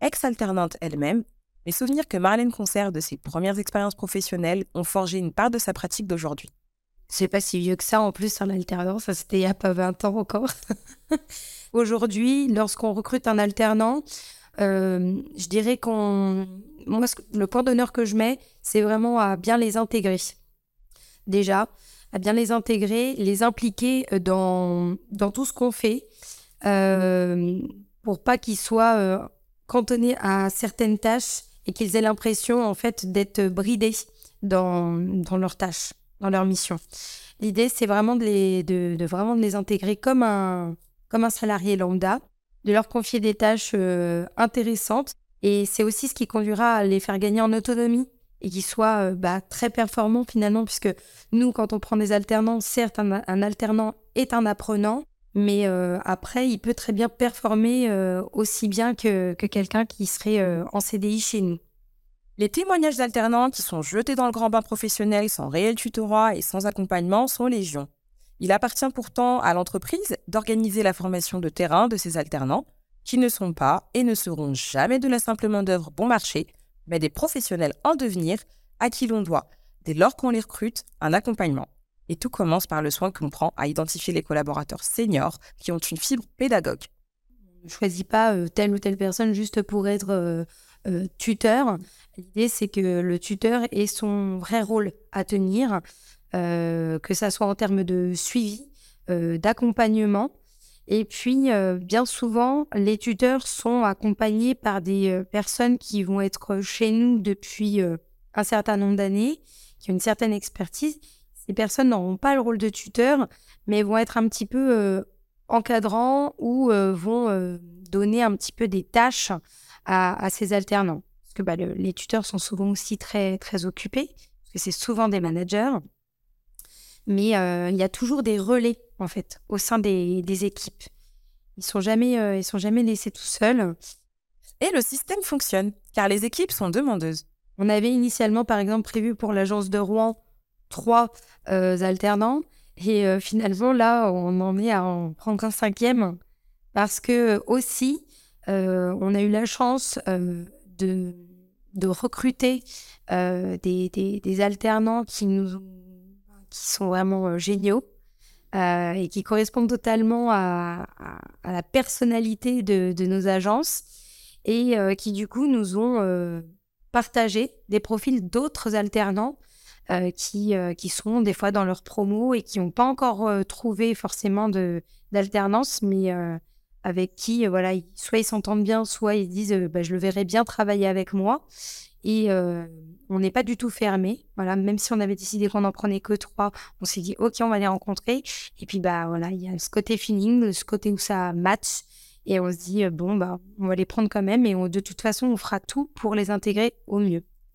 Ex-alternante elle-même, les souvenirs que Marlène conserve de ses premières expériences professionnelles ont forgé une part de sa pratique d'aujourd'hui. C'est pas si vieux que ça en plus en alternance, c'était il y a pas 20 ans encore. Aujourd'hui, lorsqu'on recrute un alternant, euh, je dirais qu'on. Moi, le point d'honneur que je mets, c'est vraiment à bien les intégrer. Déjà, à bien les intégrer, les impliquer euh, dans, dans tout ce qu'on fait, euh, pour pas qu'ils soient cantonnés à certaines tâches et qu'ils aient l'impression, en fait, d'être bridés dans, dans leurs tâches, dans leur mission. L'idée, c'est vraiment de les, de, de, vraiment de les intégrer comme un, comme un salarié lambda, de leur confier des tâches euh, intéressantes. Et c'est aussi ce qui conduira à les faire gagner en autonomie et qu'ils soient euh, bah, très performants finalement, puisque nous, quand on prend des alternants, certes, un, un alternant est un apprenant, mais euh, après, il peut très bien performer euh, aussi bien que, que quelqu'un qui serait euh, en CDI chez nous. Les témoignages d'alternants qui sont jetés dans le grand bain professionnel sans réel tutorat et sans accompagnement sont légion. Il appartient pourtant à l'entreprise d'organiser la formation de terrain de ces alternants, qui ne sont pas et ne seront jamais de la simple main-d'œuvre bon marché, mais des professionnels en devenir à qui l'on doit, dès lors qu'on les recrute, un accompagnement. Et tout commence par le soin que l'on prend à identifier les collaborateurs seniors qui ont une fibre pédagogue. On ne choisit pas euh, telle ou telle personne juste pour être euh, euh, tuteur. L'idée, c'est que le tuteur ait son vrai rôle à tenir, que ça soit en termes de suivi, d'accompagnement. Et puis, bien souvent, les tuteurs sont accompagnés par des personnes qui vont être chez nous depuis un certain nombre d'années, qui ont une certaine expertise. Ces personnes n'auront pas le rôle de tuteur, mais vont être un petit peu encadrants ou vont donner un petit peu des tâches à, à ces alternants. Parce que bah, le, les tuteurs sont souvent aussi très, très occupés, parce que c'est souvent des managers mais euh, il y a toujours des relais en fait au sein des, des équipes. Ils sont jamais, euh, ils sont jamais laissés tout seuls. Et le système fonctionne car les équipes sont demandeuses. On avait initialement par exemple prévu pour l'agence de Rouen trois euh, alternants. Et euh, finalement là on en est à en prendre un cinquième parce que aussi euh, on a eu la chance de, de recruter des, des, alternants qui nous qui sont vraiment géniaux et qui correspondent totalement à, la personnalité de, de, nos agences et qui du coup nous ont partagé des profils d'autres alternants euh, qui, euh, qui sont des fois dans leur promo et qui n'ont pas encore trouvé forcément d'alternance, mais avec qui voilà, soit ils s'entendent bien, soit ils disent bah, je le verrai bien travailler avec moi. Et euh, on n'est pas du tout fermé. Voilà, même si on avait décidé qu'on n'en prenait que trois, on s'est dit ok, on va les rencontrer. Et puis bah voilà, il y a ce côté feeling, ce côté où ça match. Et on se dit bon bah on va les prendre quand même. Et on, de toute façon, on fera tout pour les intégrer au mieux.